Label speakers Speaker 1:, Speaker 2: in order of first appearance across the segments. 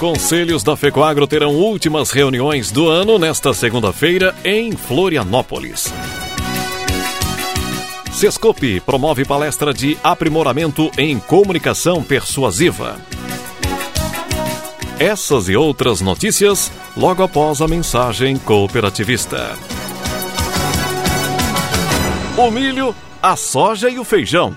Speaker 1: Conselhos da Fecoagro terão últimas reuniões do ano nesta segunda-feira em Florianópolis. Sescope promove palestra de aprimoramento em comunicação persuasiva. Essas e outras notícias logo após a mensagem cooperativista. O milho, a soja e o feijão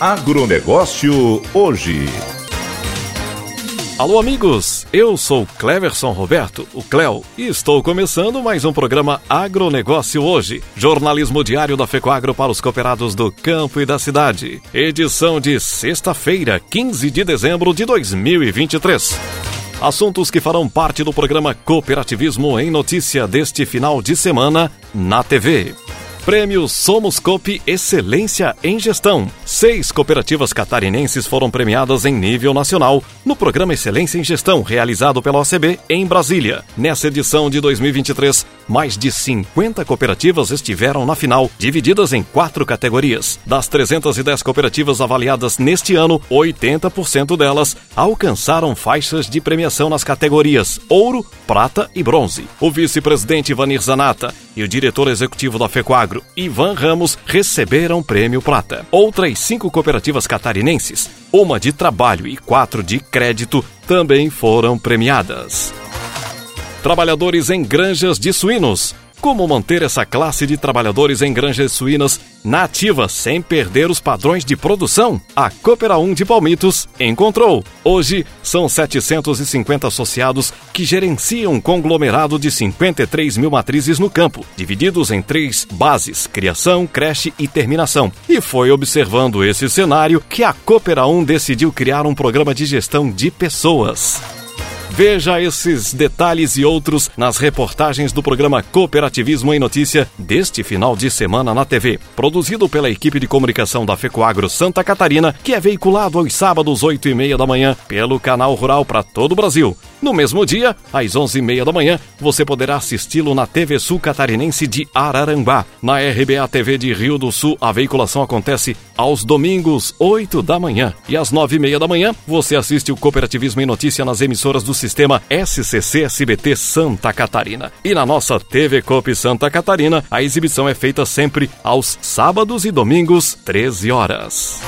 Speaker 2: Agronegócio hoje.
Speaker 1: Alô, amigos! Eu sou Cleverson Roberto, o Cleo, e estou começando mais um programa Agronegócio Hoje, jornalismo diário da FECOAGRO para os cooperados do campo e da cidade. Edição de sexta-feira, 15 de dezembro de 2023. Assuntos que farão parte do programa Cooperativismo em Notícia deste final de semana na TV. Prêmio Somos Excelência em Gestão. Seis cooperativas catarinenses foram premiadas em nível nacional no programa Excelência em Gestão, realizado pela OCB em Brasília. Nessa edição de 2023, mais de 50 cooperativas estiveram na final, divididas em quatro categorias. Das 310 cooperativas avaliadas neste ano, 80% delas alcançaram faixas de premiação nas categorias ouro, prata e bronze. O vice-presidente Vanir Zanata e o diretor executivo da FECOAGRO, Ivan Ramos, receberam prêmio prata. Outras cinco cooperativas catarinenses, uma de trabalho e quatro de crédito, também foram premiadas. Trabalhadores em granjas de suínos como manter essa classe de trabalhadores em granjas suínas na sem perder os padrões de produção? A Coopera 1 de Palmitos encontrou. Hoje são 750 associados que gerenciam um conglomerado de 53 mil matrizes no campo, divididos em três bases: criação, creche e terminação. E foi observando esse cenário que a Coopera 1 decidiu criar um programa de gestão de pessoas. Veja esses detalhes e outros nas reportagens do programa Cooperativismo em Notícia deste final de semana na TV. Produzido pela equipe de comunicação da FECOAGRO Santa Catarina, que é veiculado aos sábados, 8 e meia da manhã, pelo canal Rural para todo o Brasil. No mesmo dia, às 11h30 da manhã, você poderá assisti-lo na TV Sul Catarinense de Araranguá. Na RBA TV de Rio do Sul, a veiculação acontece aos domingos, 8 da manhã. E às 9h30 da manhã, você assiste o Cooperativismo em Notícia nas emissoras do sistema SCC SBT Santa Catarina. E na nossa TV Cop Santa Catarina, a exibição é feita sempre aos sábados e domingos, 13 horas.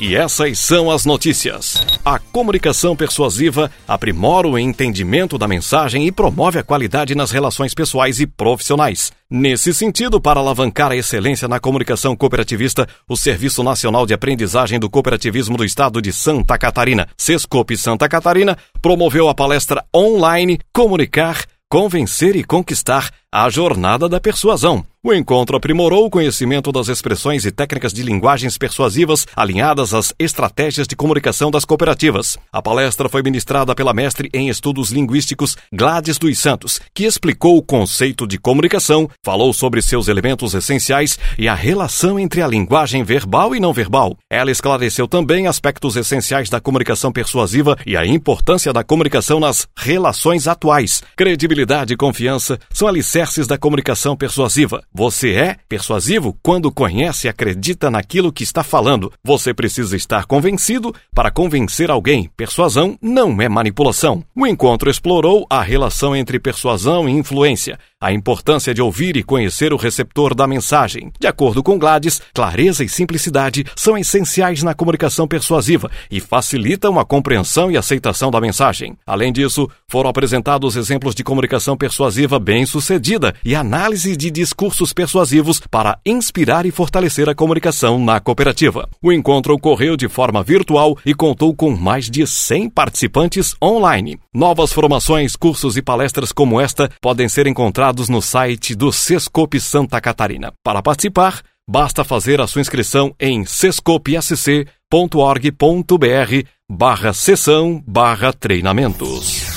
Speaker 1: E essas são as notícias. A comunicação persuasiva aprimora o entendimento da mensagem e promove a qualidade nas relações pessoais e profissionais. Nesse sentido, para alavancar a excelência na comunicação cooperativista, o Serviço Nacional de Aprendizagem do Cooperativismo do Estado de Santa Catarina, Sescope Santa Catarina, promoveu a palestra online Comunicar, Convencer e Conquistar a Jornada da Persuasão. O encontro aprimorou o conhecimento das expressões e técnicas de linguagens persuasivas alinhadas às estratégias de comunicação das cooperativas. A palestra foi ministrada pela mestre em estudos linguísticos Gladys dos Santos, que explicou o conceito de comunicação, falou sobre seus elementos essenciais e a relação entre a linguagem verbal e não verbal. Ela esclareceu também aspectos essenciais da comunicação persuasiva e a importância da comunicação nas relações atuais. Credibilidade e confiança são alicerces alicerces da comunicação persuasiva. Você é persuasivo quando conhece e acredita naquilo que está falando. Você precisa estar convencido para convencer alguém. Persuasão não é manipulação. O encontro explorou a relação entre persuasão e influência, a importância de ouvir e conhecer o receptor da mensagem. De acordo com Gladys, clareza e simplicidade são essenciais na comunicação persuasiva e facilitam a compreensão e aceitação da mensagem. Além disso, foram apresentados exemplos de comunicação persuasiva bem-sucedida e análise de discursos persuasivos para inspirar e fortalecer a comunicação na cooperativa. O encontro ocorreu de forma virtual e contou com mais de 100 participantes online. Novas formações, cursos e palestras como esta podem ser encontrados no site do Sescope Santa Catarina. Para participar, basta fazer a sua inscrição em sescopesc.org.br barra sessão barra treinamentos.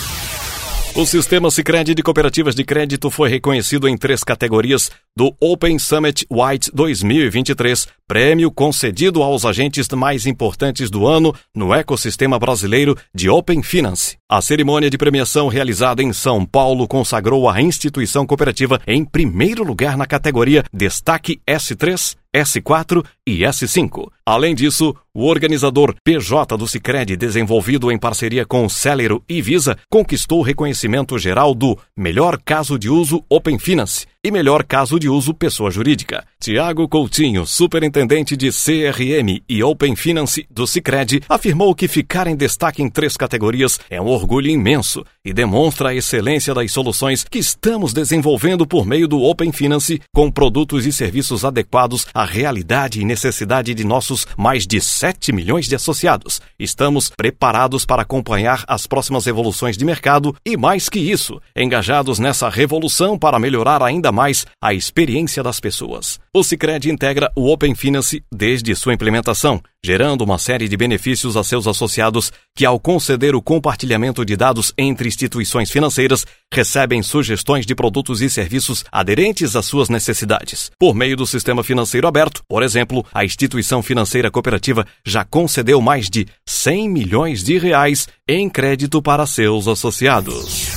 Speaker 1: O sistema Sicredi de cooperativas de crédito foi reconhecido em três categorias do Open Summit White 2023, prêmio concedido aos agentes mais importantes do ano no ecossistema brasileiro de Open Finance. A cerimônia de premiação realizada em São Paulo consagrou a instituição cooperativa em primeiro lugar na categoria Destaque S3 S4 e S5. Além disso, o organizador PJ do Sicredi, desenvolvido em parceria com Celero e Visa, conquistou o reconhecimento geral do melhor caso de uso Open Finance e melhor caso de uso pessoa jurídica. Tiago Coutinho, superintendente de CRM e Open Finance do Sicredi, afirmou que ficar em destaque em três categorias é um orgulho imenso e demonstra a excelência das soluções que estamos desenvolvendo por meio do Open Finance com produtos e serviços adequados à realidade e necessidade de nossos mais de 7 milhões de associados. Estamos preparados para acompanhar as próximas evoluções de mercado e mais que isso, engajados nessa revolução para melhorar ainda mais a experiência das pessoas. O Sicredi integra o Open Finance desde sua implementação, gerando uma série de benefícios a seus associados que, ao conceder o compartilhamento de dados entre instituições financeiras, recebem sugestões de produtos e serviços aderentes às suas necessidades. Por meio do sistema financeiro aberto, por exemplo, a instituição financeira cooperativa já concedeu mais de 100 milhões de reais em crédito para seus associados.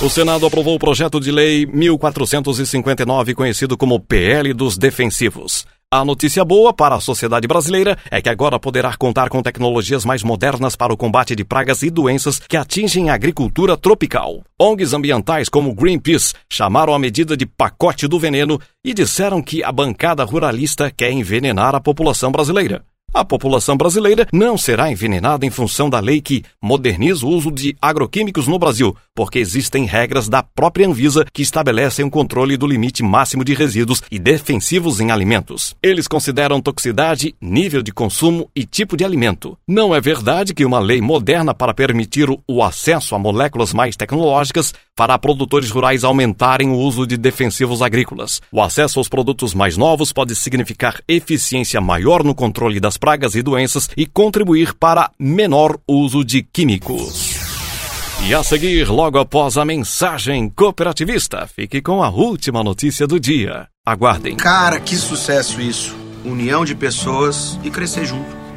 Speaker 1: O Senado aprovou o projeto de lei 1459, conhecido como PL dos Defensivos. A notícia boa para a sociedade brasileira é que agora poderá contar com tecnologias mais modernas para o combate de pragas e doenças que atingem a agricultura tropical. ONGs ambientais como Greenpeace chamaram a medida de pacote do veneno e disseram que a bancada ruralista quer envenenar a população brasileira. A população brasileira não será envenenada em função da lei que moderniza o uso de agroquímicos no Brasil, porque existem regras da própria Anvisa que estabelecem o controle do limite máximo de resíduos e defensivos em alimentos. Eles consideram toxicidade, nível de consumo e tipo de alimento. Não é verdade que uma lei moderna para permitir o acesso a moléculas mais tecnológicas fará produtores rurais aumentarem o uso de defensivos agrícolas. O acesso aos produtos mais novos pode significar eficiência maior no controle das pragas e doenças e contribuir para menor uso de químicos. E a seguir, logo após a mensagem cooperativista, fique com a última notícia do dia. Aguardem.
Speaker 3: Cara, que sucesso isso! União de pessoas e crescer junto.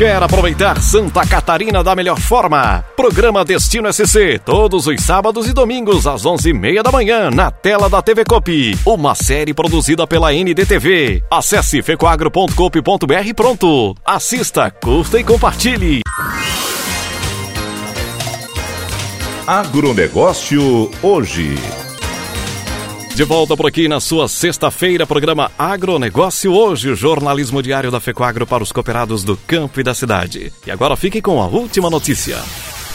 Speaker 1: Quer aproveitar Santa Catarina da melhor forma? Programa Destino SC, todos os sábados e domingos às 11h30 da manhã, na tela da TV Copi. Uma série produzida pela NDTV. Acesse fecoagro.copi.br e pronto. Assista, curta e compartilhe.
Speaker 2: Agronegócio hoje.
Speaker 1: De volta por aqui na sua sexta-feira, programa Agronegócio Hoje, o jornalismo diário da FECOAGRO para os cooperados do campo e da cidade. E agora fique com a última notícia.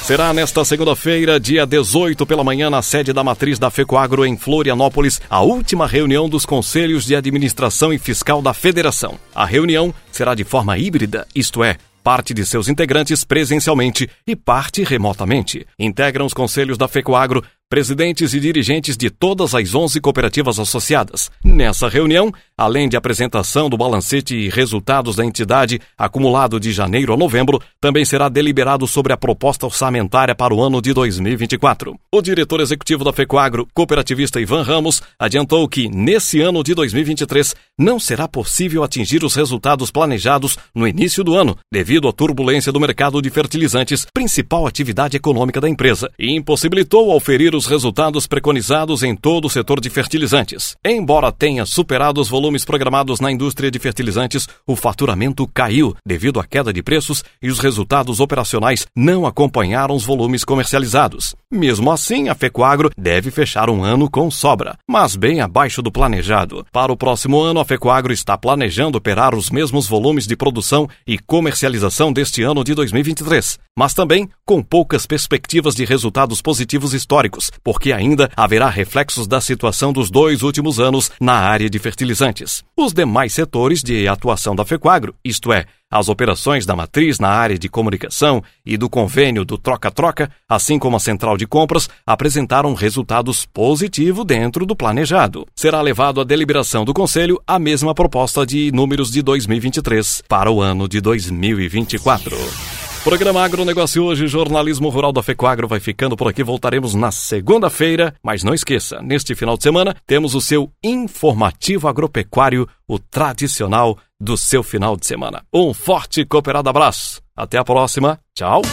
Speaker 1: Será nesta segunda-feira, dia 18 pela manhã, na sede da matriz da FECOAGRO em Florianópolis, a última reunião dos conselhos de administração e fiscal da federação. A reunião será de forma híbrida, isto é, parte de seus integrantes presencialmente e parte remotamente. Integram os conselhos da FECOAGRO presidentes e dirigentes de todas as 11 cooperativas associadas. Nessa reunião, além de apresentação do balancete e resultados da entidade acumulado de janeiro a novembro, também será deliberado sobre a proposta orçamentária para o ano de 2024. O diretor executivo da FECOAGRO, cooperativista Ivan Ramos, adiantou que, nesse ano de 2023, não será possível atingir os resultados planejados no início do ano, devido à turbulência do mercado de fertilizantes, principal atividade econômica da empresa, e impossibilitou oferir os resultados preconizados em todo o setor de fertilizantes. Embora tenha superado os volumes programados na indústria de fertilizantes, o faturamento caiu devido à queda de preços e os resultados operacionais não acompanharam os volumes comercializados. Mesmo assim, a Fecoagro deve fechar um ano com sobra, mas bem abaixo do planejado. Para o próximo ano, a Fecoagro está planejando operar os mesmos volumes de produção e comercialização deste ano de 2023, mas também com poucas perspectivas de resultados positivos históricos, porque ainda haverá reflexos da situação dos dois últimos anos na área de fertilizantes. Os demais setores de atuação da Fecoagro, isto é, as operações da matriz na área de comunicação e do convênio do troca-troca, assim como a central de compras, apresentaram resultados positivos dentro do planejado. Será levado à deliberação do Conselho a mesma proposta de números de 2023 para o ano de 2024. Programa Agronegócio hoje, jornalismo rural da Fecoagro vai ficando por aqui. Voltaremos na segunda-feira, mas não esqueça, neste final de semana temos o seu informativo agropecuário, o tradicional do seu final de semana. Um forte e cooperado abraço. Até a próxima. Tchau.